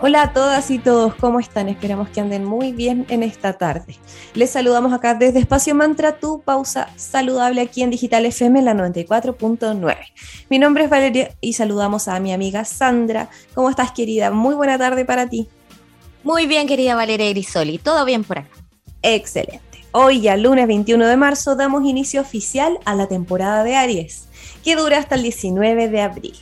Hola a todas y todos, ¿cómo están? Esperamos que anden muy bien en esta tarde. Les saludamos acá desde Espacio Mantra, tu pausa saludable aquí en Digital FM, la 94.9. Mi nombre es Valeria y saludamos a mi amiga Sandra. ¿Cómo estás, querida? Muy buena tarde para ti. Muy bien, querida Valeria Grisoli. ¿Todo bien por acá? Excelente. Hoy, ya lunes 21 de marzo, damos inicio oficial a la temporada de Aries, que dura hasta el 19 de abril.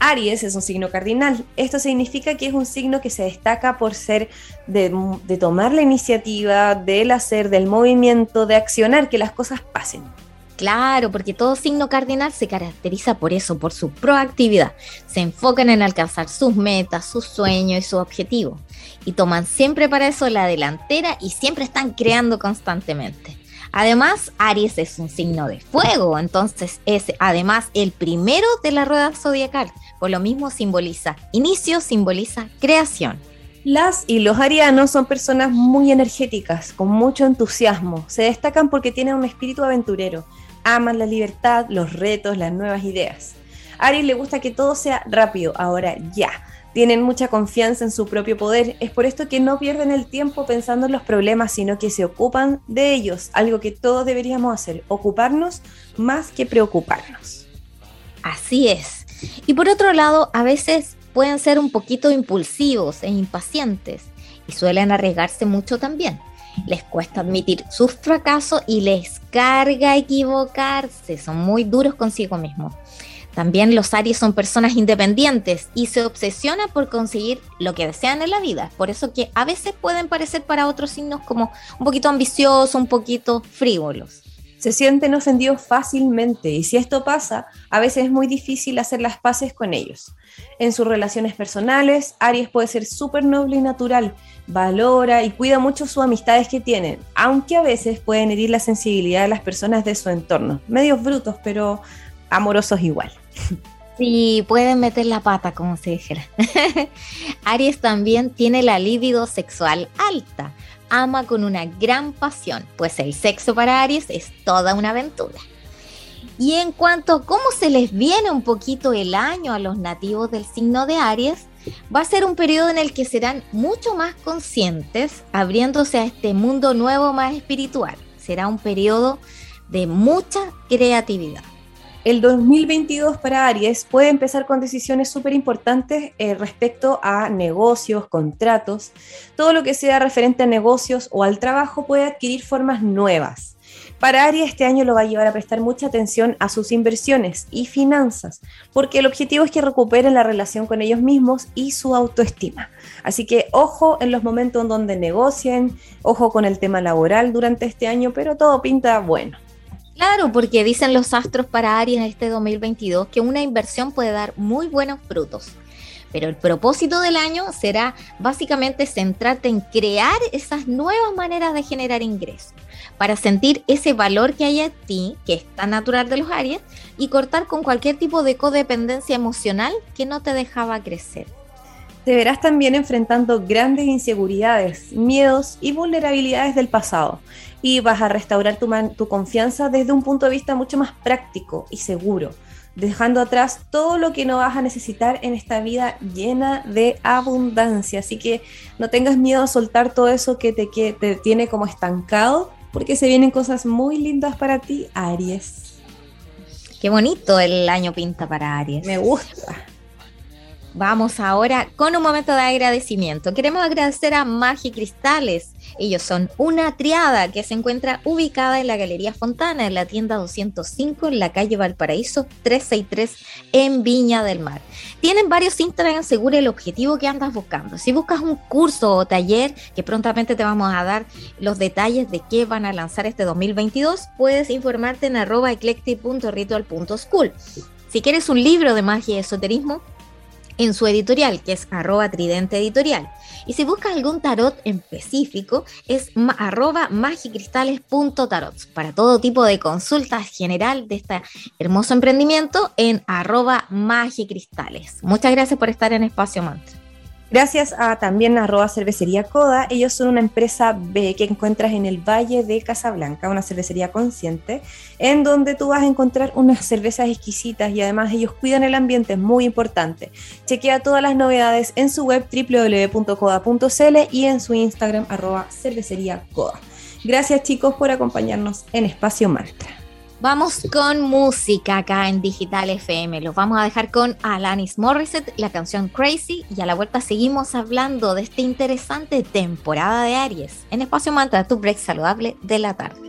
Aries es un signo cardinal. Esto significa que es un signo que se destaca por ser de, tomar la iniciativa, del hacer, del movimiento, de accionar, que las cosas pasen. Claro, porque todo signo cardinal se caracteriza por eso, por su proactividad. Se enfocan en alcanzar sus metas, sus sueños y sus objetivos. Y toman siempre para eso la delantera y siempre están creando constantemente. Además, Aries es un signo de fuego, entonces es además el primero de la rueda zodiacal. Por lo mismo simboliza inicio, simboliza creación. Las y los arianos son personas muy energéticas, con mucho entusiasmo. Se destacan porque tienen un espíritu aventurero. Aman la libertad, los retos, las nuevas ideas. A Aries le gusta que todo sea rápido, ahora ya tienen mucha confianza en su propio poder. Es por esto que no pierden el tiempo pensando en los problemas, sino que se ocupan de ellos, algo que todos deberíamos hacer, ocuparnos más que preocuparnos. Así es. Y por otro lado, a veces pueden ser un poquito impulsivos e impacientes y suelen arriesgarse mucho también. Les cuesta admitir sus fracasos y les carga equivocarse, son muy duros consigo mismos. También los Aries son personas independientes y se obsesionan por conseguir lo que desean en la vida. Por eso que a veces pueden parecer para otros signos como un poquito ambiciosos, un poquito frívolos. Se sienten ofendidos fácilmente y si esto pasa, a veces es muy difícil hacer las paces con ellos. En sus relaciones personales, Aries puede ser súper noble y natural, valora y cuida mucho sus amistades que tienen, aunque a veces pueden herir la sensibilidad de las personas de su entorno. Medios brutos, pero amorosos igual. Sí, pueden meter la pata, como se dijera. Aries también tiene la libido sexual alta. Ama con una gran pasión, pues el sexo para Aries es toda una aventura. Y en cuanto a cómo se les viene un poquito el año a los nativos del signo de Aries, va a ser un periodo en el que serán mucho más conscientes, abriéndose a este mundo nuevo más espiritual. Será un periodo de mucha creatividad el 2022 para Aries puede empezar con decisiones súper importantes eh, respecto a negocios, contratos. Todo lo que sea referente a negocios o al trabajo puede adquirir formas nuevas. Para Aries este año lo va a llevar a prestar mucha atención a sus inversiones y finanzas, porque el objetivo es que recuperen la relación con ellos mismos y su autoestima. Así que ojo en los momentos en donde negocien, ojo con el tema laboral durante este año, pero todo pinta bueno. Claro, porque dicen los astros para Aries este 2022 que una inversión puede dar muy buenos frutos. Pero el propósito del año será básicamente centrarte en crear esas nuevas maneras de generar ingresos, para sentir ese valor que hay en ti, que es tan natural de los Aries, y cortar con cualquier tipo de codependencia emocional que no te dejaba crecer. Te verás también enfrentando grandes inseguridades, miedos y vulnerabilidades del pasado y vas a restaurar tu, tu confianza desde un punto de vista mucho más práctico y seguro, dejando atrás todo lo que no vas a necesitar en esta vida llena de abundancia. Así que no tengas miedo a soltar todo eso que te, que te tiene como estancado, porque se vienen cosas muy lindas para ti, Aries. Qué bonito el año pinta para Aries. Me gusta. Vamos ahora con un momento de agradecimiento. Queremos agradecer a Magi Cristales. Ellos son una triada que se encuentra ubicada en la Galería Fontana, en la tienda 205, en la calle Valparaíso 363, en Viña del Mar. Tienen varios Instagram, seguro el objetivo que andas buscando. Si buscas un curso o taller, que prontamente te vamos a dar los detalles de qué van a lanzar este 2022, puedes informarte en arroba eclectic.ritual.school. Si quieres un libro de magia y esoterismo, en su editorial, que es arroba tridente editorial. Y si buscas algún tarot en específico, es arroba magicristales.tarot. Para todo tipo de consultas general de este hermoso emprendimiento en arroba magicristales. Muchas gracias por estar en Espacio Mantra. Gracias a también arroba cervecería Coda. Ellos son una empresa B que encuentras en el Valle de Casablanca, una cervecería consciente, en donde tú vas a encontrar unas cervezas exquisitas y además ellos cuidan el ambiente, es muy importante. Chequea todas las novedades en su web www.coda.cl y en su Instagram arroba cervecería Coda. Gracias chicos por acompañarnos en Espacio Mantra. Vamos con música acá en Digital FM. Los vamos a dejar con Alanis Morissette, la canción Crazy. Y a la vuelta seguimos hablando de esta interesante temporada de Aries en Espacio Mantra, tu break saludable de la tarde.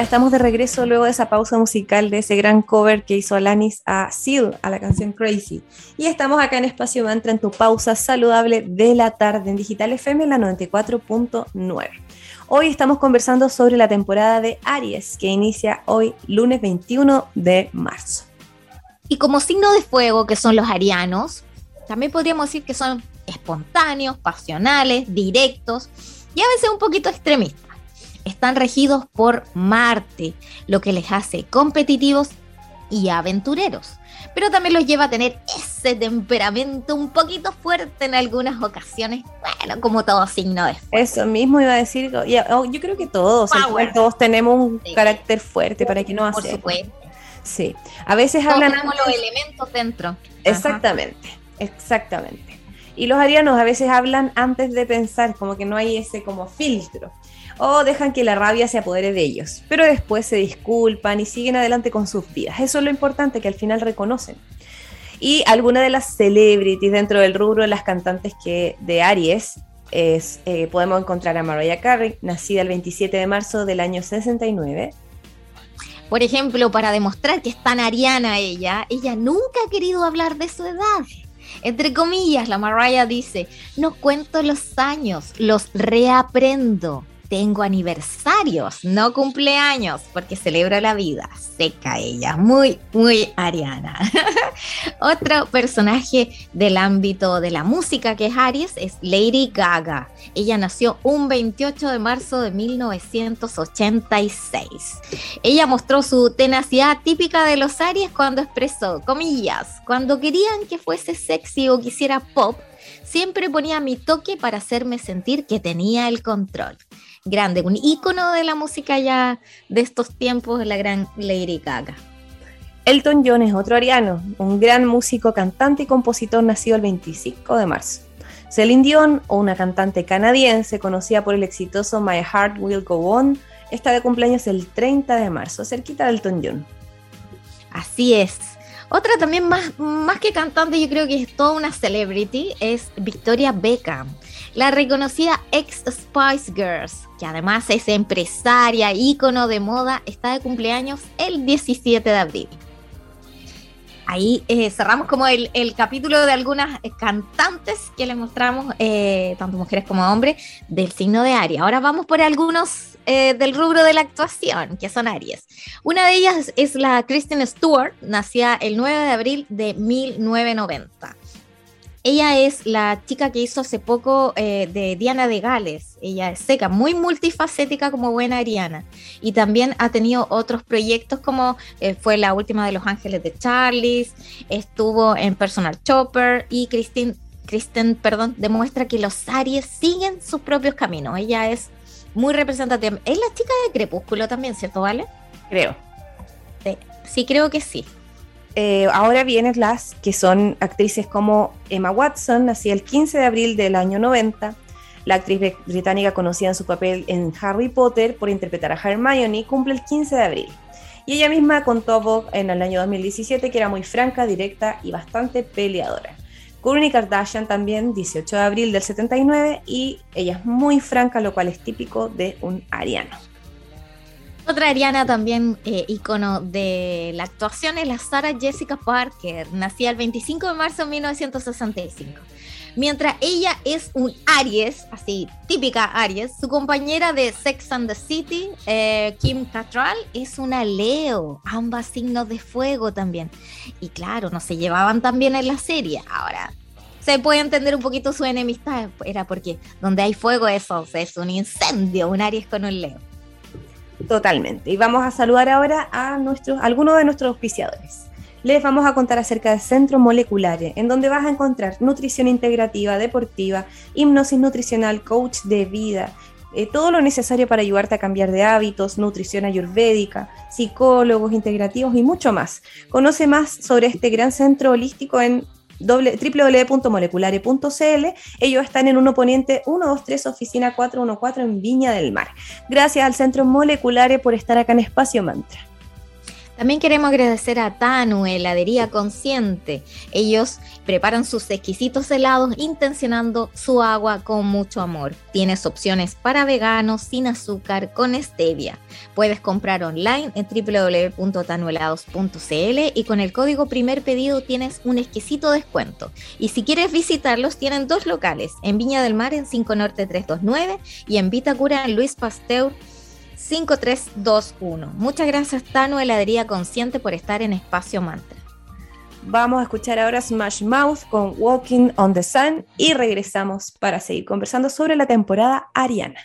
estamos de regreso luego de esa pausa musical de ese gran cover que hizo Alanis a Seal, a la canción Crazy. Y estamos acá en Espacio Mantra en tu pausa saludable de la tarde en Digital FM, la 94.9. Hoy estamos conversando sobre la temporada de Aries, que inicia hoy, lunes 21 de marzo. Y como signo de fuego, que son los arianos, también podríamos decir que son espontáneos, pasionales, directos y a veces un poquito extremistas. Están regidos por Marte, lo que les hace competitivos y aventureros pero también los lleva a tener ese temperamento un poquito fuerte en algunas ocasiones, bueno, como todo signo de Eso mismo iba a decir, oh, yo creo que todos, todos tenemos un carácter fuerte para que no hacer. Por supuesto. Sí, a veces todos hablan... Tenemos los elementos dentro. Exactamente, exactamente. Y los arianos a veces hablan antes de pensar, como que no hay ese como filtro o dejan que la rabia se apodere de ellos, pero después se disculpan y siguen adelante con sus vidas. Eso es lo importante que al final reconocen. Y alguna de las celebrities dentro del rubro de las cantantes que de Aries es, eh, podemos encontrar a Mariah Carey, nacida el 27 de marzo del año 69. Por ejemplo, para demostrar que es tan ariana ella, ella nunca ha querido hablar de su edad. Entre comillas, la Mariah dice, no cuento los años, los reaprendo tengo aniversarios, no cumpleaños, porque celebro la vida. Seca ella, muy, muy ariana. Otro personaje del ámbito de la música que es Aries es Lady Gaga. Ella nació un 28 de marzo de 1986. Ella mostró su tenacidad típica de los Aries cuando expresó, comillas, cuando querían que fuese sexy o quisiera pop, siempre ponía mi toque para hacerme sentir que tenía el control grande, un ícono de la música ya de estos tiempos, la gran Lady Gaga. Elton John es otro ariano, un gran músico, cantante y compositor nacido el 25 de marzo. Celine Dion, o una cantante canadiense conocida por el exitoso My Heart Will Go On, está de cumpleaños el 30 de marzo, cerquita de Elton John. Así es. Otra también más, más que cantante, yo creo que es toda una celebrity, es Victoria Beckham la reconocida ex Spice Girls, que además es empresaria, ícono de moda, está de cumpleaños el 17 de abril. Ahí eh, cerramos como el, capítulo de algunas cantantes que les mostramos, eh, tanto mujeres como hombres, del signo de Aries. Ahora vamos por algunos eh, del rubro de la actuación, que son Aries. Una de ellas es la Kristen Stewart, nacida el 9 de abril de 1990. Ella es la chica que hizo hace poco eh, de Diana de Gales. Ella es seca, muy multifacética como buena Ariana. Y también ha tenido otros proyectos como eh, fue la última de Los Ángeles de Charles, estuvo en Personal Chopper y Kristen, Kristen perdón, demuestra que los Aries siguen sus propios caminos. Ella es muy representativa. Es la chica de Crepúsculo también, ¿cierto, Vale? Creo. sí creo que sí. Eh, ahora vienen las que son actrices como Emma Watson, nacida el 15 de abril del año 90, la actriz británica conocida en su papel en Harry Potter por interpretar a Hermione, cumple el 15 de abril. Y ella misma contó en el año 2017 que era muy franca, directa y bastante peleadora. Kourtney Kardashian también, 18 de abril del 79, y ella es muy franca, lo cual es típico de un ariano. Otra Ariana también eh, ícono de la actuación es la Sarah Jessica Parker, nacida el 25 de marzo de 1965. Mientras ella es un Aries, así típica Aries, su compañera de Sex and the City, eh, Kim Cattrall, es una Leo, ambas signos de fuego también. Y claro, no se llevaban tan bien en la serie. Ahora, se puede entender un poquito su enemistad, era porque donde hay fuego eso es un incendio, un Aries con un Leo. Totalmente. Y vamos a saludar ahora a, nuestros, algunos de nuestros auspiciadores. Les vamos a contar acerca de Centro Moleculares, en donde vas a encontrar nutrición integrativa, deportiva, hipnosis nutricional, coach de vida, eh, todo lo necesario para ayudarte a cambiar de hábitos, nutrición ayurvédica, psicólogos integrativos y mucho más. Conoce más sobre este gran centro holístico en www.moleculare.cl. Ellos están en un Poniente 123, oficina 414 en Viña del Mar. Gracias al Centro Moleculares por estar acá en Espacio Mantra. También queremos agradecer a Tanu, heladería consciente. Ellos preparan sus exquisitos helados intencionando su agua con mucho amor. Tienes opciones para veganos, sin azúcar, con stevia. Puedes comprar online en www.tanuhelados.cl y con el código primer pedido tienes un exquisito descuento. Y si quieres visitarlos, tienen dos locales, en Viña del Mar en 5 Norte 329 y en Vitacura en Luis Pasteur 5321. Muchas gracias, Tano Heladería Consciente, por estar en Espacio Mantra. Vamos a escuchar ahora Smash Mouth con Walking on the Sun y regresamos para seguir conversando sobre la temporada ariana.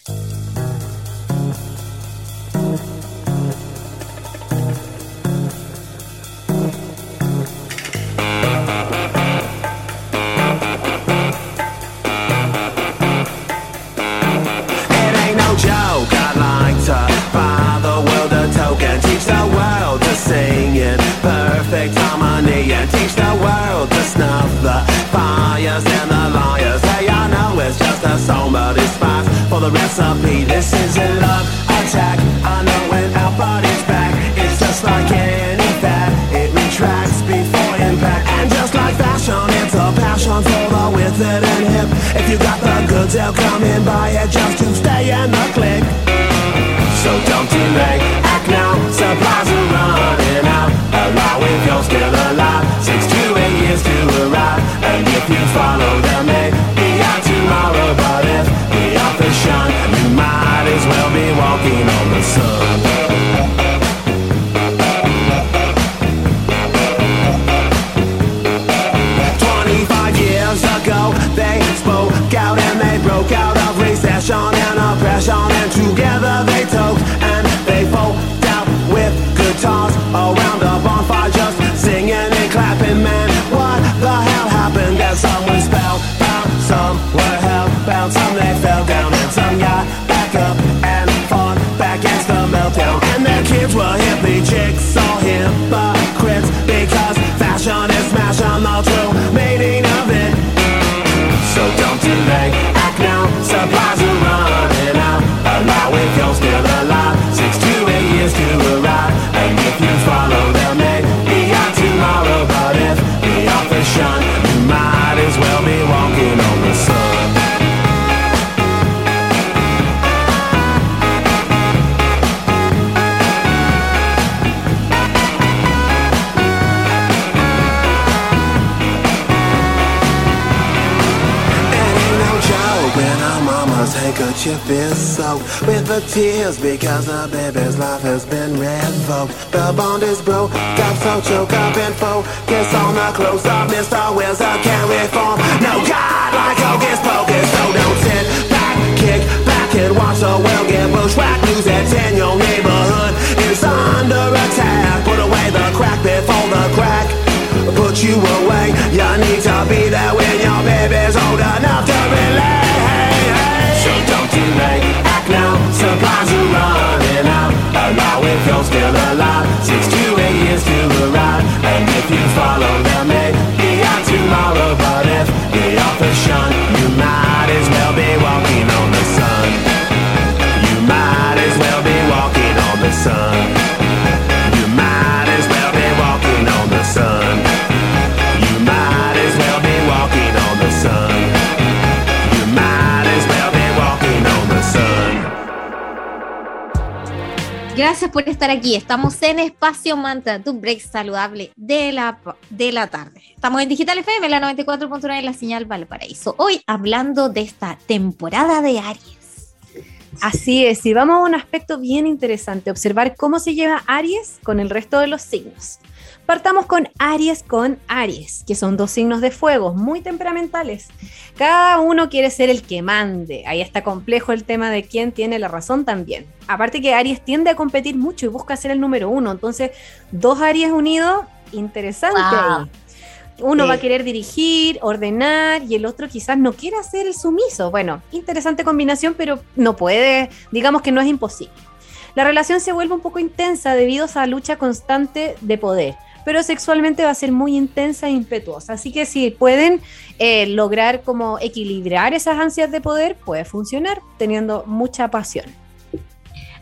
The recipe. This is a love attack. I know when our body's back, it's just like any fat. It retracts before impact. And just like fashion, it's a passion for the withered and hip. If you got the goods, they'll come and buy it just to stay in the click. So don't delay, handkerchief is so with the tears because the baby's life has been revoked. The bond is broke, got so choke up and focus on the close up. Mr. Wills, I can't reform. No God like Hocus Pocus, so don't sit back, kick back and watch the world get bushwhacked. News that's in your neighborhood is under attack. Put away the crack before the crack put you away. You need to be there when your baby's old enough to relate. Allow if you're still alive, six to eight years to arrive. And if you follow them, Gracias por estar aquí. Estamos en Espacio Manta, tu break saludable de la, de la tarde. Estamos en Digital FM, la 94.9 en la señal Valparaíso. Hoy hablando de esta temporada de Aries. Así es, y vamos a un aspecto bien interesante, observar cómo se lleva Aries con el resto de los signos. Partamos con Aries con Aries, que son dos signos de fuego muy temperamentales. Cada uno quiere ser el que mande. Ahí está complejo el tema de quién tiene la razón también. Aparte que Aries tiende a competir mucho y busca ser el número uno. Entonces, dos Aries unidos, interesante. Wow. ahí. Uno Sí. va a querer dirigir, ordenar y el otro quizás no quiera ser el sumiso. Bueno, interesante combinación, pero no puede, digamos que no es imposible. La relación se vuelve un poco intensa debido a esa lucha constante de poder, pero sexualmente va a ser muy intensa e impetuosa. Así que si pueden eh, lograr como equilibrar esas ansias de poder, puede funcionar teniendo mucha pasión.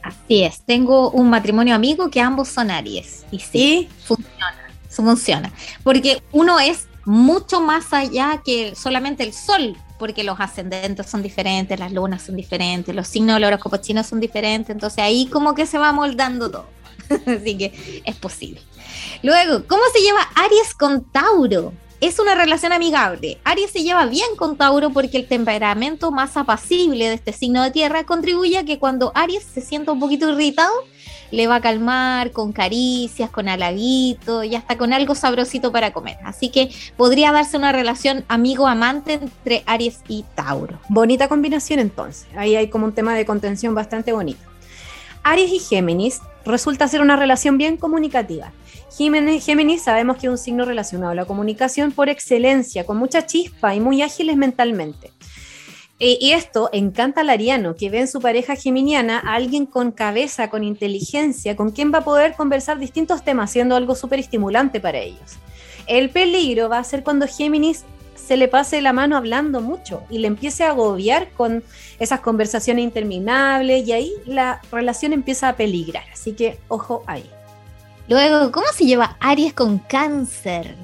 Así es, tengo un matrimonio amigo que ambos son Aries. Y sí, Y funciona, funciona. Porque uno es mucho más allá que solamente el sol, porque los ascendentes son diferentes, las lunas son diferentes, los signos del horóscopo chino son diferentes, entonces ahí como que se va moldando todo. Así que es posible. Luego, ¿cómo se lleva Aries con Tauro? Es una relación amigable. Aries se lleva bien con Tauro porque el temperamento más apacible de este signo de tierra contribuye a que cuando Aries se sienta un poquito irritado, le va a calmar con caricias, con halaguito y hasta con algo sabrosito para comer. Así que podría darse una relación amigo-amante entre Aries y Tauro. Bonita combinación entonces. Ahí hay como un tema de contención bastante bonito. Aries y Géminis resulta ser una relación bien comunicativa. Géminis, sabemos que es un signo relacionado a la comunicación por excelencia, con mucha chispa y muy ágiles mentalmente. Eh, y esto encanta al ariano, que ve en su pareja geminiana a alguien con cabeza, con inteligencia, con quien va a poder conversar distintos temas, siendo algo súper estimulante para ellos. El peligro va a ser cuando Géminis se le pase la mano hablando mucho y le empiece a agobiar con esas conversaciones interminables y ahí la relación empieza a peligrar. Así que ojo ahí. Luego, ¿cómo se lleva Aries con cáncer?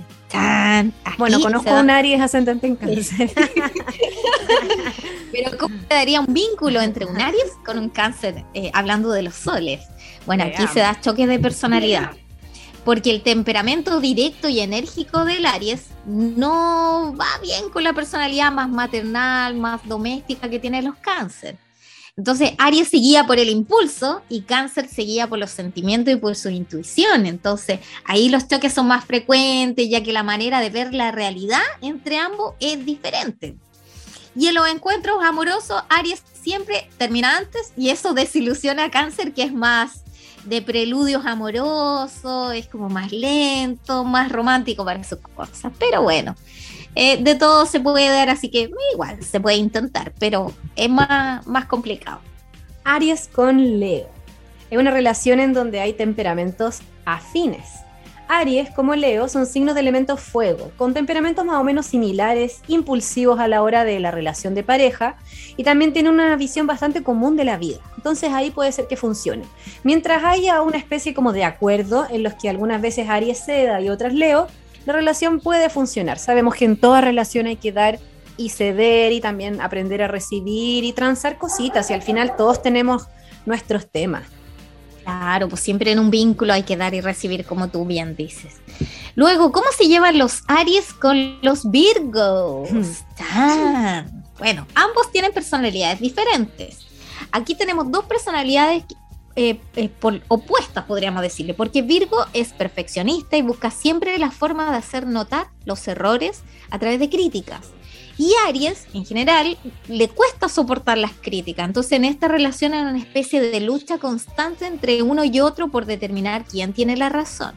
Bueno, conozco a un Aries ascendente en cáncer. Pero ¿cómo se daría un vínculo entre un Aries con un cáncer, eh, hablando de los soles? Bueno, aquí se da choque de personalidad. Porque el temperamento directo y enérgico del Aries no va bien con la personalidad más maternal, más doméstica que tienen los cáncer. Entonces, Aries se guía por el impulso y Cáncer se guía por los sentimientos y por su intuición. Entonces, ahí los choques son más frecuentes, ya que la manera de ver la realidad entre ambos es diferente. Y en los encuentros amorosos, Aries siempre termina antes y eso desilusiona a Cáncer, que es más de preludios amorosos, es como más lento, más romántico para sus cosas. Pero bueno, eh, de todo se puede dar, así que igual se puede intentar, pero es más, más complicado. Aries con Leo. Es una relación en donde hay temperamentos afines. Aries, como Leo, son signos de elemento fuego, con temperamentos más o menos similares, impulsivos a la hora de la relación de pareja y también tienen una visión bastante común de la vida. Entonces ahí puede ser que funcione. Mientras haya una especie como de acuerdo en los que algunas veces Aries ceda y otras Leo, la relación puede funcionar. Sabemos que en toda relación hay que dar y ceder y también aprender a recibir y transar cositas y al final todos tenemos nuestros temas. Claro, pues siempre en un vínculo hay que dar y recibir, como tú bien dices. Luego, ¿cómo se llevan los Aries con los Virgos? Bueno, ambos tienen personalidades diferentes. Aquí tenemos dos personalidades eh, eh, por, opuestas, podríamos decirle, porque Virgo es perfeccionista y busca siempre la forma de hacer notar los errores a través de críticas. Y Aries, en general, le cuesta soportar las críticas. Entonces, en esta relación hay una especie de lucha constante entre uno y otro por determinar quién tiene la razón.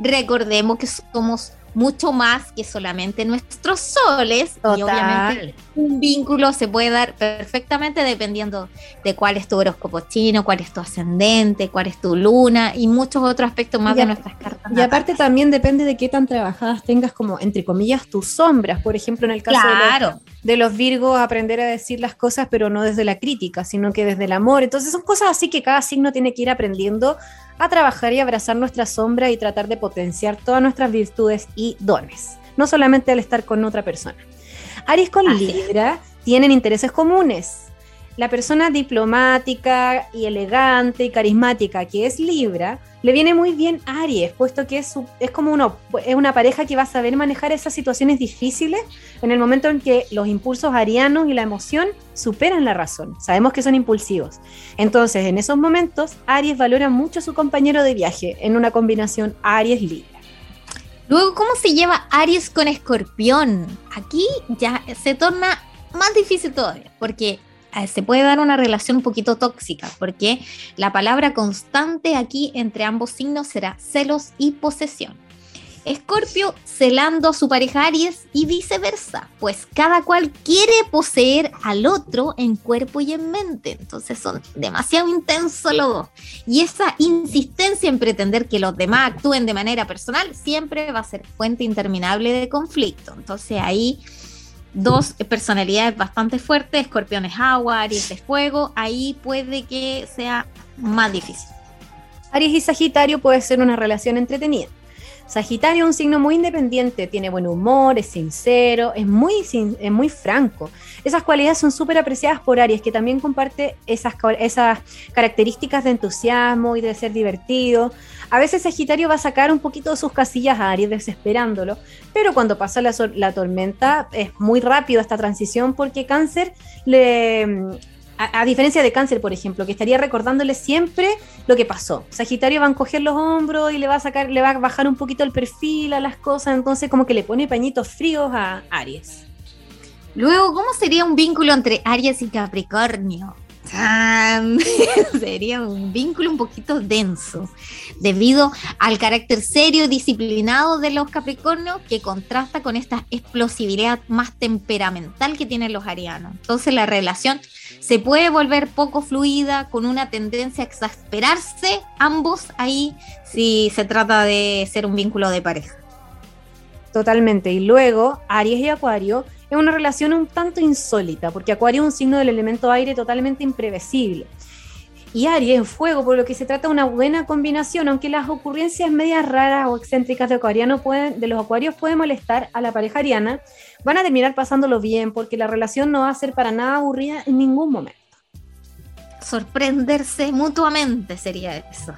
Recordemos que somos mucho más que solamente nuestros soles. Y obviamente un vínculo se puede dar perfectamente dependiendo de cuál es tu horóscopo chino, cuál es tu ascendente, cuál es tu luna y muchos otros aspectos más de nuestras cartas. Y aparte también depende de qué tan trabajadas tengas como, entre comillas, tus sombras. Por ejemplo, en el caso de, los, de los Virgos, aprender a decir las cosas, pero no desde la crítica, sino que desde el amor. Entonces son cosas así que cada signo tiene que ir aprendiendo a trabajar y abrazar nuestra sombra y tratar de potenciar todas nuestras virtudes y dones, no solamente al estar con otra persona. Aries con Libra tienen intereses comunes. La persona diplomática y elegante y carismática que es Libra le viene muy bien a Aries, puesto que es, es como uno, es una pareja que va a saber manejar esas situaciones difíciles en el momento en que los impulsos arianos y la emoción superan la razón. Sabemos que son impulsivos. Entonces, en esos momentos, Aries valora mucho a su compañero de viaje en una combinación Aries-Libra. Luego, ¿cómo se lleva Aries con Escorpión? Aquí ya se torna más difícil todavía, porque eh, se puede dar una relación un poquito tóxica, porque la palabra constante aquí entre ambos signos será celos y posesión. Escorpio celando a su pareja Aries y viceversa, pues cada cual quiere poseer al otro en cuerpo y en mente, entonces son demasiado intensos los dos. Y esa insistencia en pretender que los demás actúen de manera personal siempre va a ser fuente interminable de conflicto, entonces ahí dos personalidades bastante fuertes, Escorpión es agua, Aries es fuego, ahí puede que sea más difícil. Aries y Sagitario puede ser una relación entretenida. Sagitario es un signo muy independiente, tiene buen humor, es sincero, es muy, es muy franco. Esas cualidades son súper apreciadas por Aries, que también comparte esas, esas características de entusiasmo y de ser divertido. A veces Sagitario va a sacar un poquito de sus casillas a Aries desesperándolo, pero cuando pasa la, tormenta es muy rápido esta transición porque Cáncer le A, diferencia de cáncer, por ejemplo, que estaría recordándole siempre lo que pasó. Sagitario va a encoger los hombros y le va a sacar, le va a bajar un poquito el perfil a las cosas, entonces como que le pone pañitos fríos a Aries. Luego, ¿cómo sería un vínculo entre Aries y Capricornio? Sería un vínculo un poquito denso, debido al carácter serio y disciplinado de los Capricornios que contrasta con esta explosividad más temperamental que tienen los arianos. Entonces la relación se puede volver poco fluida, con una tendencia a exasperarse ambos ahí si se trata de ser un vínculo de pareja. Totalmente. Y luego, Aries y Acuario es una relación un tanto insólita, porque Acuario es un signo del elemento aire totalmente imprevisible. Y Aries es fuego, por lo que se trata de una buena combinación, aunque las ocurrencias medias raras o excéntricas de, acuariano pueden, de los acuarios pueden molestar a la pareja ariana, van a terminar pasándolo bien, porque la relación no va a ser para nada aburrida en ningún momento. Sorprenderse mutuamente sería eso.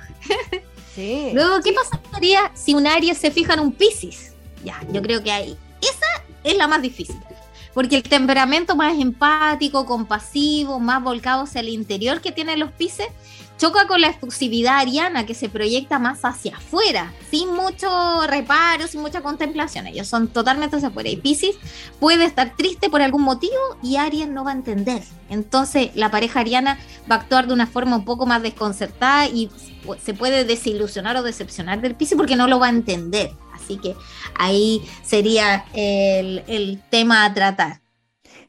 Luego, ¿qué pasaría si un Aries se fija en un Pisces? Ya, yo creo que ahí. Esa es la más difícil porque el temperamento más empático, compasivo, más volcado hacia el interior que tienen los Pisces, choca con la exclusividad ariana que se proyecta más hacia afuera, sin mucho reparo, sin mucha contemplación. Ellos son totalmente hacia afuera. Y Pisces puede estar triste por algún motivo y Aries no va a entender. Entonces la pareja ariana va a actuar de una forma un poco más desconcertada y se puede desilusionar o decepcionar del Pisces porque no lo va a entender. Así que ahí sería el, tema a tratar.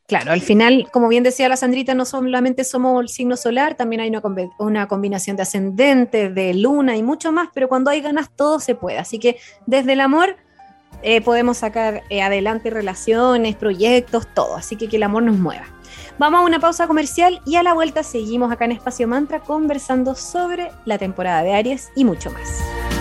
Claro, al final, como bien decía la Sandrita, no solamente somos el signo solar, también hay una, combinación de ascendente, de luna y mucho más, pero cuando hay ganas todo se puede. Así que desde el amor eh, podemos sacar eh, adelante relaciones, proyectos, todo. Así que que el amor nos mueva. Vamos a una pausa comercial y a la vuelta seguimos acá en Espacio Mantra conversando sobre la temporada de Aries y mucho más.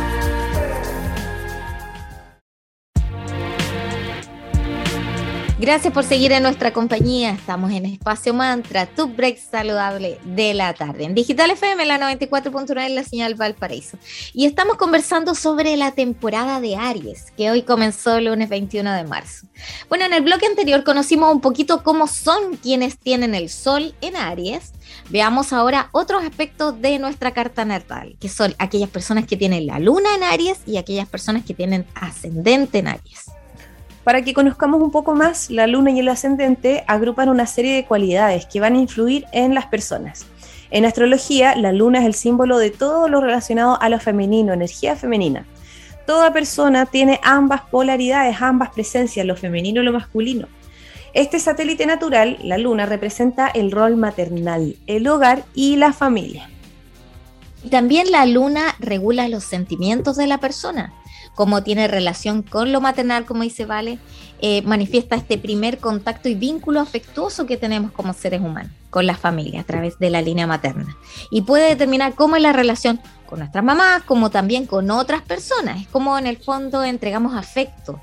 Gracias por seguir en nuestra compañía. Estamos en Espacio Mantra, tu break saludable de la tarde. En Digital FM, la 94.9 en la señal Valparaíso. Y estamos conversando sobre la temporada de Aries, que hoy comenzó el lunes 21 de marzo. Bueno, en el bloque anterior conocimos un poquito cómo son quienes tienen el sol en Aries. Veamos ahora otros aspectos de nuestra carta natal, que son aquellas personas que tienen la luna en Aries y aquellas personas que tienen ascendente en Aries. Para que conozcamos un poco más, la luna y el ascendente agrupan una serie de cualidades que van a influir en las personas. En astrología, la luna es el símbolo de todo lo relacionado a lo femenino, energía femenina. Toda persona tiene ambas polaridades, ambas presencias, lo femenino y lo masculino. Este satélite natural, la luna, representa el rol maternal, el hogar y la familia. También la luna regula los sentimientos de la persona como tiene relación con lo maternal, como dice Vale, eh, manifiesta este primer contacto y vínculo afectuoso que tenemos como seres humanos con la familia a través de la línea materna. Y puede determinar cómo es la relación con nuestras mamás, como también con otras personas. Es como en el fondo entregamos afecto.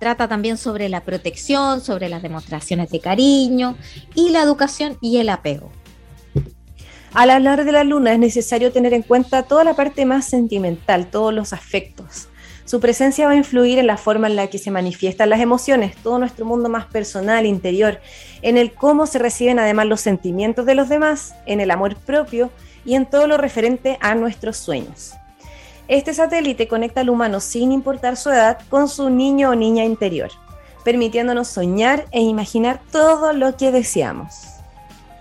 Trata también sobre la protección, sobre las demostraciones de cariño y la educación y el apego. Al hablar de la luna es necesario tener en cuenta toda la parte más sentimental, todos los afectos. Su presencia va a influir en la forma en la que se manifiestan las emociones, todo nuestro mundo más personal, interior, en el cómo se reciben además los sentimientos de los demás, en el amor propio y en todo lo referente a nuestros sueños. Este satélite conecta al humano sin importar su edad con su niño o niña interior, permitiéndonos soñar e imaginar todo lo que deseamos.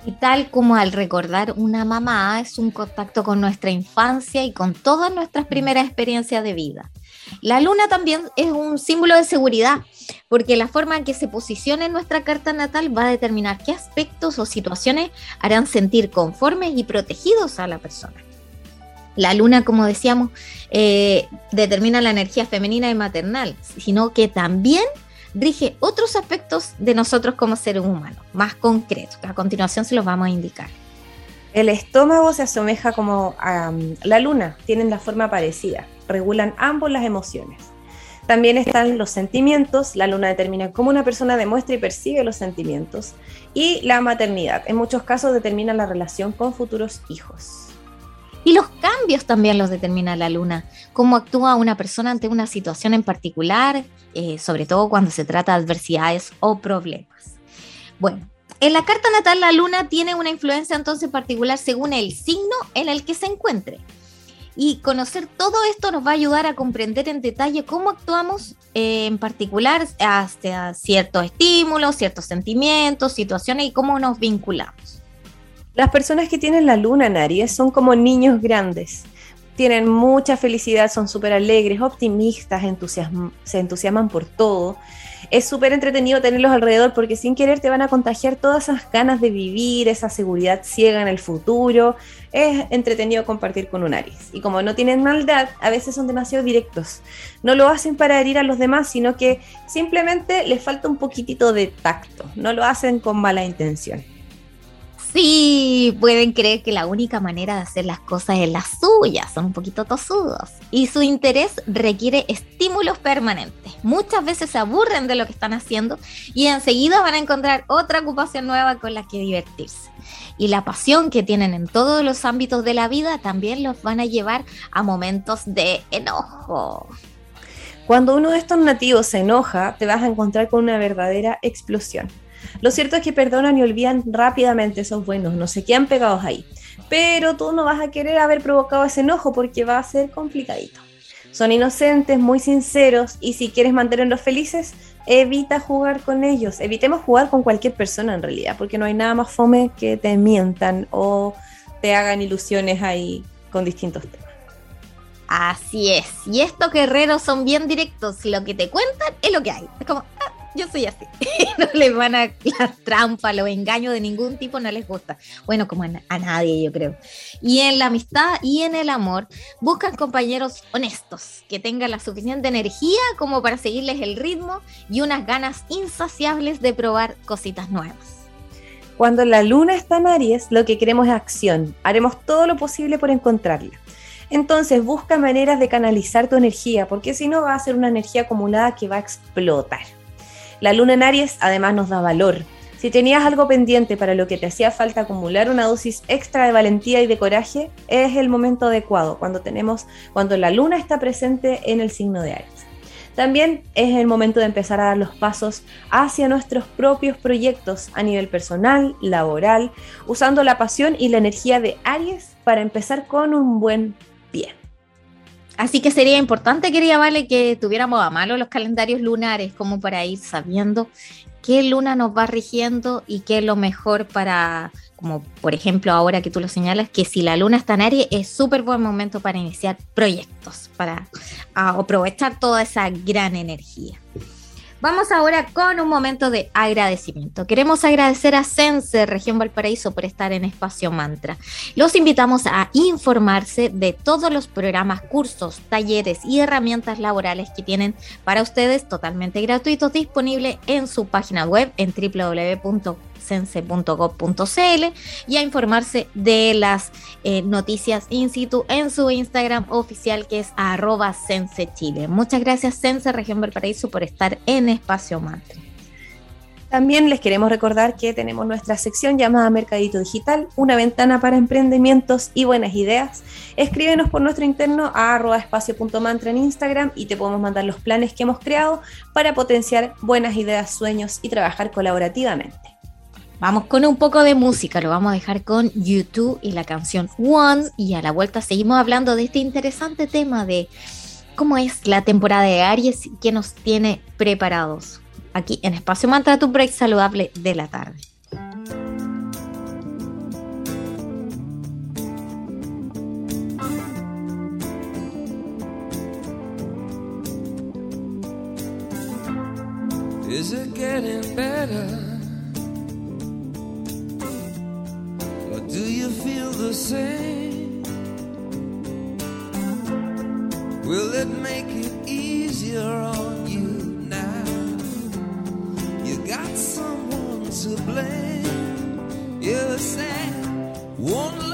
Y tal como al recordar una mamá es un contacto con nuestra infancia y con todas nuestras primeras experiencias de vida. La luna también es un símbolo de seguridad, porque la forma en que se posiciona en nuestra carta natal va a determinar qué aspectos o situaciones harán sentir conformes y protegidos a la persona. La luna, como decíamos, eh, determina la energía femenina y maternal, sino que también rige otros aspectos de nosotros como seres humanos, más concretos. A continuación se los vamos a indicar. El estómago se asemeja como a um, la luna, tienen la forma parecida regulan ambos las emociones. También están los sentimientos, la luna determina cómo una persona demuestra y percibe los sentimientos. Y la maternidad, en muchos casos determina la relación con futuros hijos. Y los cambios también los determina la luna, cómo actúa una persona ante una situación en particular, eh, sobre todo cuando se trata de adversidades o problemas. Bueno, En la carta natal la luna tiene una influencia entonces particular según el signo en el que se encuentre. Y conocer todo esto nos va a ayudar a comprender en detalle cómo actuamos eh, en particular hacia ciertos estímulos, ciertos sentimientos, situaciones y cómo nos vinculamos. Las personas que tienen la luna en Aries son como niños grandes. Tienen mucha felicidad, son súper alegres, optimistas, se entusiasman por todo es súper entretenido tenerlos alrededor porque sin querer te van a contagiar todas esas ganas de vivir, esa seguridad ciega en el futuro. Es entretenido compartir con un Aries. Y como no tienen maldad, a veces son demasiado directos. No lo hacen para herir a los demás, sino que simplemente les falta un poquitito de tacto. No lo hacen con mala intención. Sí, pueden creer que la única manera de hacer las cosas es la suya, son un poquito tosudos. Y su interés requiere estímulos permanentes. Muchas veces se aburren de lo que están haciendo y enseguida van a encontrar otra ocupación nueva con la que divertirse. Y la pasión que tienen en todos los ámbitos de la vida también los van a llevar a momentos de enojo. Cuando uno de estos nativos se enoja, te vas a encontrar con una verdadera explosión lo cierto es que perdonan y olvidan rápidamente esos buenos, no se quedan pegados ahí. Pero tú no vas a querer haber provocado ese enojo porque va a ser complicadito. Son inocentes, muy sinceros y si quieres mantenerlos felices, evita jugar con ellos. Evitemos jugar con cualquier persona en realidad, porque no hay nada más fome que te mientan o te hagan ilusiones ahí con distintos temas. Así es. Y estos guerreros son bien directos. Lo que te cuentan es lo que hay. Es como, ah, yo soy así. no les van a la trampa, los engaños de ningún tipo no les gusta. Bueno, como a, nadie, yo creo. Y en la amistad y en el amor, buscan compañeros honestos, que tengan la suficiente energía como para seguirles el ritmo y unas ganas insaciables de probar cositas nuevas. Cuando la luna está en Aries, lo que queremos es acción. Haremos todo lo posible por encontrarla. Entonces busca maneras de canalizar tu energía, porque si no va a ser una energía acumulada que va a explotar. La luna en Aries además nos da valor. Si tenías algo pendiente para lo que te hacía falta acumular una dosis extra de valentía y de coraje, es el momento adecuado cuando tenemos cuando la luna está presente en el signo de Aries. También es el momento de empezar a dar los pasos hacia nuestros propios proyectos a nivel personal, laboral, usando la pasión y la energía de Aries para empezar con un buen pie. Así que sería importante, quería Vale, que tuviéramos a mano los calendarios lunares, como para ir sabiendo qué luna nos va rigiendo y qué es lo mejor para, como por ejemplo ahora que tú lo señalas, que si la luna está en Aries es súper buen momento para iniciar proyectos, para aprovechar toda esa gran energía. Vamos ahora con un momento de agradecimiento. Queremos agradecer a Sense Región Valparaíso por estar en Espacio Mantra. Los invitamos a informarse de todos los programas, cursos, talleres y herramientas laborales que tienen para ustedes totalmente gratuitos disponibles en su página web en www sense.gov.cl y a informarse de las eh, noticias in situ en su Instagram oficial que es arroba Sense Chile. Muchas gracias Sense Región Valparaíso por estar en Espacio Mantra. También les queremos recordar que tenemos nuestra sección llamada Mercadito Digital, una ventana para emprendimientos y buenas ideas. Escríbenos por nuestro interno a espacio.mantra en Instagram y te podemos mandar los planes que hemos creado para potenciar buenas ideas, sueños y trabajar colaborativamente. Vamos con un poco de música, lo vamos a dejar con YouTube y la canción One y a la vuelta seguimos hablando de este interesante tema de cómo es la temporada de Aries y qué nos tiene preparados aquí en Espacio Mantra, tu break saludable de la tarde. Do you feel the same? Will it make it easier on you now? You got someone to blame. You said one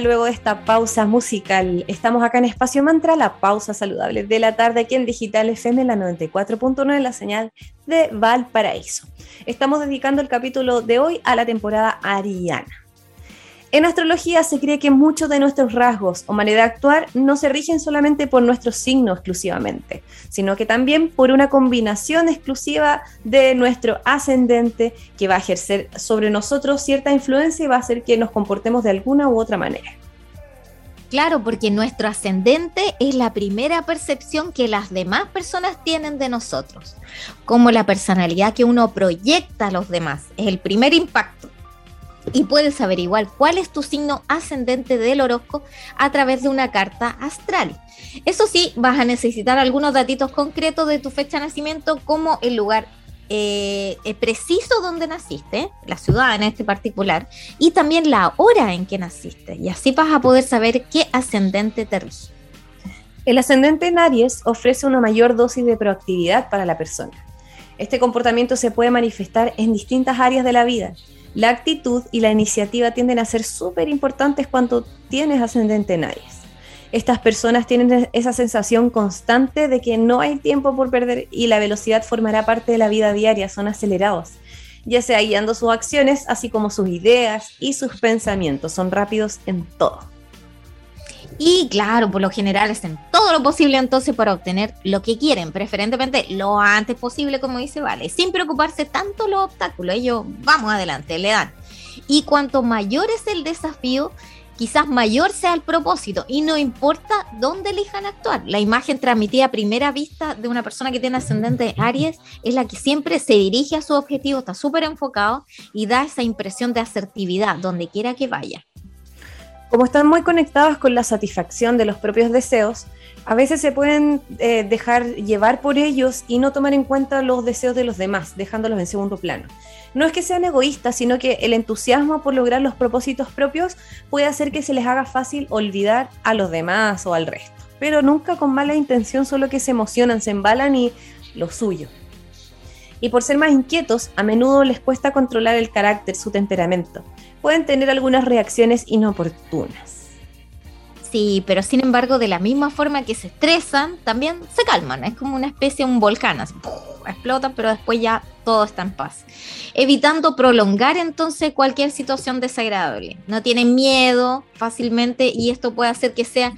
luego de esta pausa musical, estamos acá en Espacio Mantra, la pausa saludable de la tarde aquí en Digital FM, la 94.9, la señal de Valparaíso. Estamos dedicando el capítulo de hoy a la temporada ariana. En astrología se cree que muchos de nuestros rasgos o manera de actuar no se rigen solamente por nuestro signo exclusivamente, sino que también por una combinación exclusiva de nuestro ascendente que va a ejercer sobre nosotros cierta influencia y va a hacer que nos comportemos de alguna u otra manera. Claro, porque nuestro ascendente es la primera percepción que las demás personas tienen de nosotros, como la personalidad que uno proyecta a los demás, es el primer impacto. Y puedes averiguar cuál es tu signo ascendente del horóscopo a través de una carta astral. Eso sí, vas a necesitar algunos datitos concretos de tu fecha de nacimiento, como el lugar eh, eh, preciso donde naciste, la ciudad en este particular, y también la hora en que naciste. Y así vas a poder saber qué ascendente te rige. El ascendente en Aries ofrece una mayor dosis de proactividad para la persona. Este comportamiento se puede manifestar en distintas áreas de la vida. La actitud y la iniciativa tienden a ser súper importantes cuando tienes ascendente en. Estas personas tienen esa sensación constante de que no hay tiempo por perder y la velocidad formará parte de la vida diaria, son acelerados, ya sea guiando sus acciones, así como sus ideas y sus pensamientos, son rápidos en todo. Y claro, por lo general hacen todo lo posible entonces para obtener lo que quieren, preferentemente lo antes posible, como dice Vale, sin preocuparse tanto los obstáculos. Ellos, vamos adelante, le dan. Y cuanto mayor es el desafío, quizás mayor sea el propósito y no importa dónde elijan actuar. La imagen transmitida a primera vista de una persona que tiene ascendente Aries es la que siempre se dirige a su objetivo, está súper enfocado y da esa impresión de asertividad donde quiera que vaya. Como están muy conectados con la satisfacción de los propios deseos, a veces se pueden eh, dejar llevar por ellos y no tomar en cuenta los deseos de los demás, dejándolos en segundo plano. No es que sean egoístas, sino que el entusiasmo por lograr los propósitos propios puede hacer que se les haga fácil olvidar a los demás o al resto. Pero nunca con mala intención, solo que se emocionan, se embalan y lo suyo. Y por ser más inquietos, a menudo les cuesta controlar el carácter, su temperamento. Pueden tener algunas reacciones inoportunas. Sí, pero sin embargo, de la misma forma que se estresan, también se calman. Es como una especie de un volcán, así, explotan, pero después ya todo está en paz. Evitando prolongar entonces cualquier situación desagradable. No tienen miedo fácilmente y esto puede hacer que sea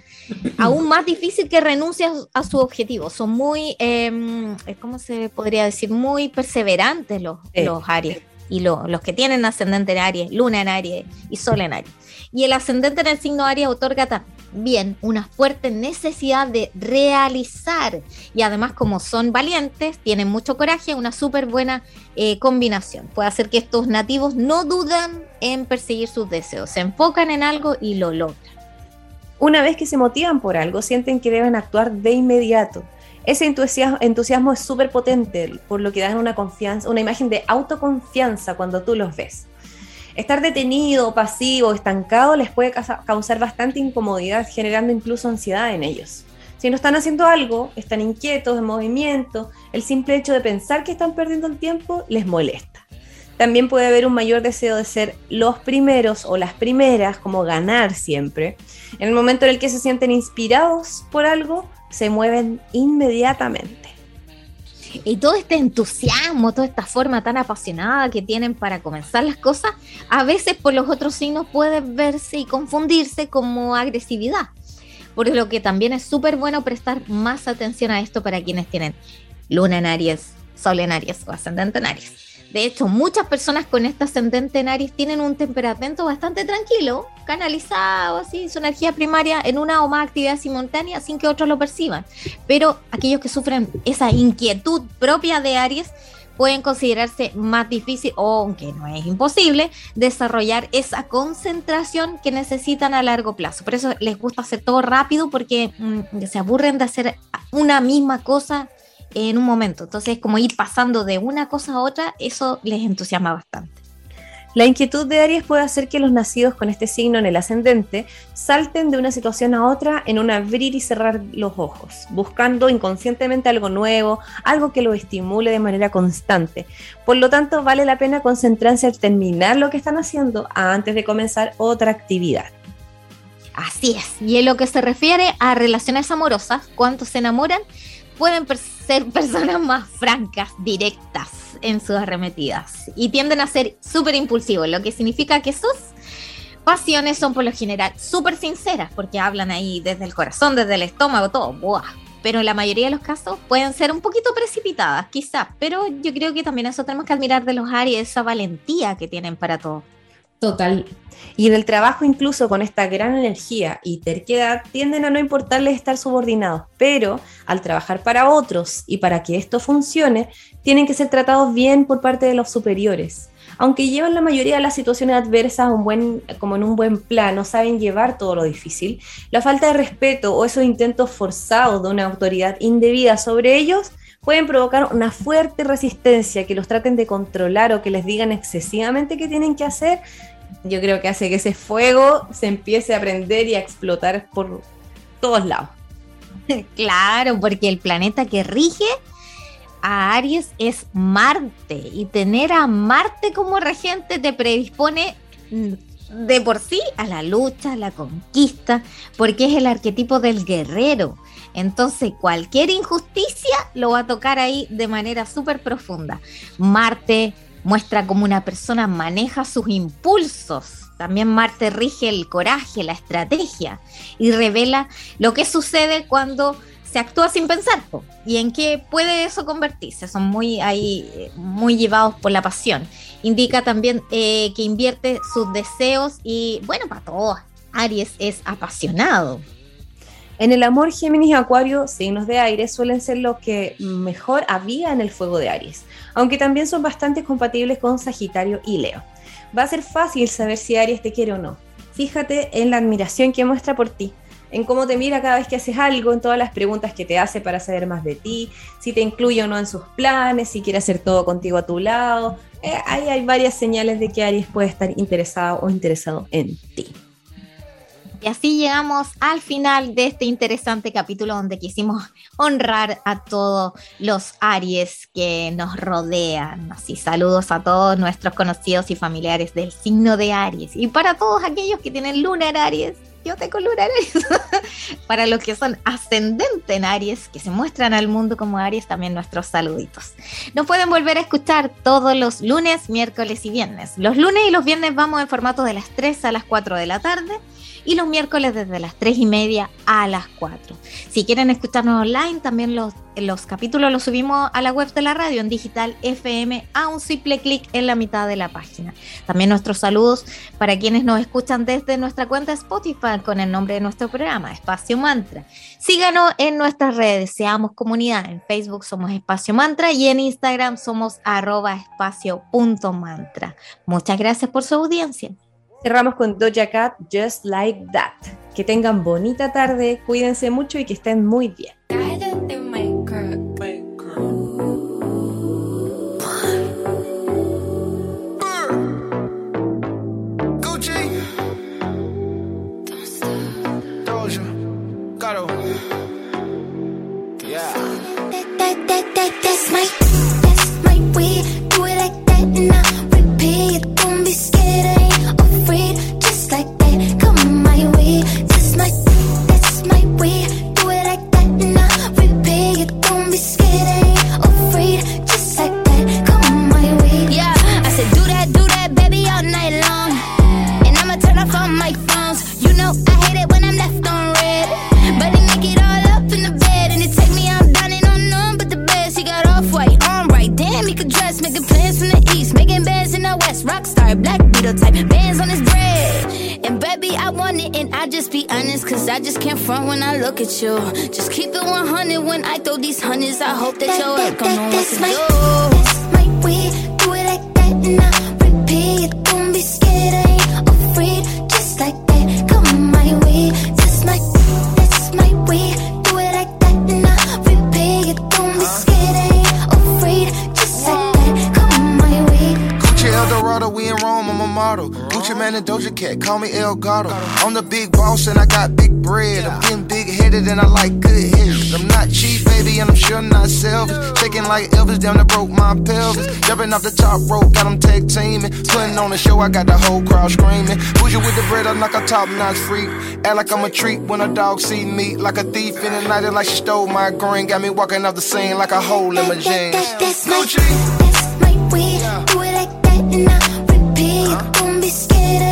aún más difícil que renuncie a, su objetivo. Son muy, eh, ¿cómo se podría decir? Muy perseverantes los, los Aries y los que tienen ascendente en Aries, luna en Aries y sol en Aries. Y el ascendente en el signo Aries otorga también una fuerte necesidad de realizar. Y además, como son valientes, tienen mucho coraje, una súper buena eh, combinación. Puede hacer que estos nativos no dudan en perseguir sus deseos, se enfocan en algo y lo logran. Una vez que se motivan por algo, sienten que deben actuar de inmediato ese entusiasmo, es súper potente, por lo que dan una confianza, una imagen de autoconfianza cuando tú los ves. Estar detenido, pasivo, estancado les puede causar bastante incomodidad, generando incluso ansiedad en ellos. Si no están haciendo algo, están inquietos, en movimiento, el simple hecho de pensar que están perdiendo el tiempo les molesta. También puede haber un mayor deseo de ser los primeros o las primeras, como ganar siempre. En el momento en el que se sienten inspirados por algo, se mueven inmediatamente. Y todo este entusiasmo, toda esta forma tan apasionada que tienen para comenzar las cosas, a veces por los otros signos puede verse y confundirse como agresividad. Por lo que también es súper bueno prestar más atención a esto para quienes tienen luna en Aries, sol en Aries o ascendente en Aries. De hecho, muchas personas con este ascendente en Aries tienen un temperamento bastante tranquilo, canalizado, así, su energía primaria en una o más actividad simultánea sin que otros lo perciban. Pero aquellos que sufren esa inquietud propia de Aries pueden considerarse más difícil, o aunque no es imposible, desarrollar esa concentración que necesitan a largo plazo. Por eso les gusta hacer todo rápido porque mm, se aburren de hacer una misma cosa en un momento. Entonces, como ir pasando de una cosa a otra, eso les entusiasma bastante. La inquietud de Aries puede hacer que los nacidos con este signo en el ascendente salten de una situación a otra en un abrir y cerrar los ojos, buscando inconscientemente algo nuevo, algo que lo estimule de manera constante. Por lo tanto, vale la pena concentrarse en terminar lo que están haciendo antes de comenzar otra actividad. Así es. Y en lo que se refiere a relaciones amorosas, ¿cuántos se enamoran? pueden personas más francas, directas en sus arremetidas y tienden a ser súper impulsivos, lo que significa que sus pasiones son por lo general súper sinceras porque hablan ahí desde el corazón, desde el estómago, todo. Pero en la mayoría de los casos pueden ser un poquito precipitadas, quizás, pero yo creo que también eso tenemos que admirar de los Aries, esa valentía que tienen para todo. Total. Y en el trabajo incluso con esta gran energía y terquedad tienden a no importarles estar subordinados, pero al trabajar para otros y para que esto funcione, tienen que ser tratados bien por parte de los superiores. Aunque llevan la mayoría de las situaciones adversas un buen, como en un buen plano, saben llevar todo lo difícil, la falta de respeto o esos intentos forzados de una autoridad indebida sobre ellos pueden provocar una fuerte resistencia que los traten de controlar o que les digan excesivamente qué tienen que hacer yo creo que hace que ese fuego se empiece a prender y a explotar por todos lados. Claro, porque el planeta que rige a Aries es Marte y tener a Marte como regente te predispone de por sí a la lucha, a la conquista, porque es el arquetipo del guerrero. Entonces cualquier injusticia lo va a tocar ahí de manera súper profunda. Marte muestra cómo una persona maneja sus impulsos. También Marte rige el coraje, la estrategia y revela lo que sucede cuando se actúa sin pensar. ¿Y en qué puede eso convertirse? Son muy ahí, eh, muy llevados por la pasión. Indica también eh, que invierte sus deseos y, bueno, para todos, Aries es apasionado. En el amor, Géminis y Acuario, signos de aire, suelen ser los que mejor avivan el fuego de Aries, aunque también son bastante compatibles con Sagitario y Leo. Va a ser fácil saber si Aries te quiere o no. Fíjate en la admiración que muestra por ti, en cómo te mira cada vez que haces algo, en todas las preguntas que te hace para saber más de ti, si te incluye o no en sus planes, si quiere hacer todo contigo a tu lado. Eh, ahí hay varias señales de que Aries puede estar interesado o interesado en ti. Y así llegamos al final de este interesante capítulo donde quisimos honrar a todos los Aries que nos rodean. Así saludos a todos nuestros conocidos y familiares del signo de Aries. Y para todos aquellos que tienen luna en Aries, yo tengo luna en Aries. para los que son ascendente en Aries, que se muestran al mundo como Aries, también nuestros saluditos. Nos pueden volver a escuchar todos los lunes, miércoles y viernes. Los lunes y los viernes vamos en formato de las 3 a las 4 de la tarde y los miércoles desde las 3 y media a las 4. Si quieren escucharnos online, también los, los capítulos los subimos a la web de la radio en digital FM a un simple clic en la mitad de la página. También nuestros saludos para quienes nos escuchan desde nuestra cuenta Spotify con el nombre de nuestro programa, Espacio Mantra. Síganos en nuestras redes, seamos comunidad. En Facebook somos Espacio Mantra y en Instagram somos arroba. Muchas gracias por su audiencia. Cerramos con Doja Cat, Just Like That. Que tengan bonita tarde, cuídense mucho y que estén muy bien. Doja Cat, call me El Gato. I'm the big boss and I got big bread. I'm getting big headed and I like good head. I'm not cheap, baby, and I'm sure not selfish. Shaking like Elvis, down to broke my pelvis. Jumping off the top rope, got them tag teaming. Putting on the show, I got the whole crowd screaming. Bougie with the bread, I'm like a top notch freak. Act like I'm a treat when a dog see me. Like a thief in the night, and like she stole my green. Got me walking off the scene like a hole in my That, jeans. that, that's my, Gucci. that's my way. Do it like that and I repeat. Don't be scared,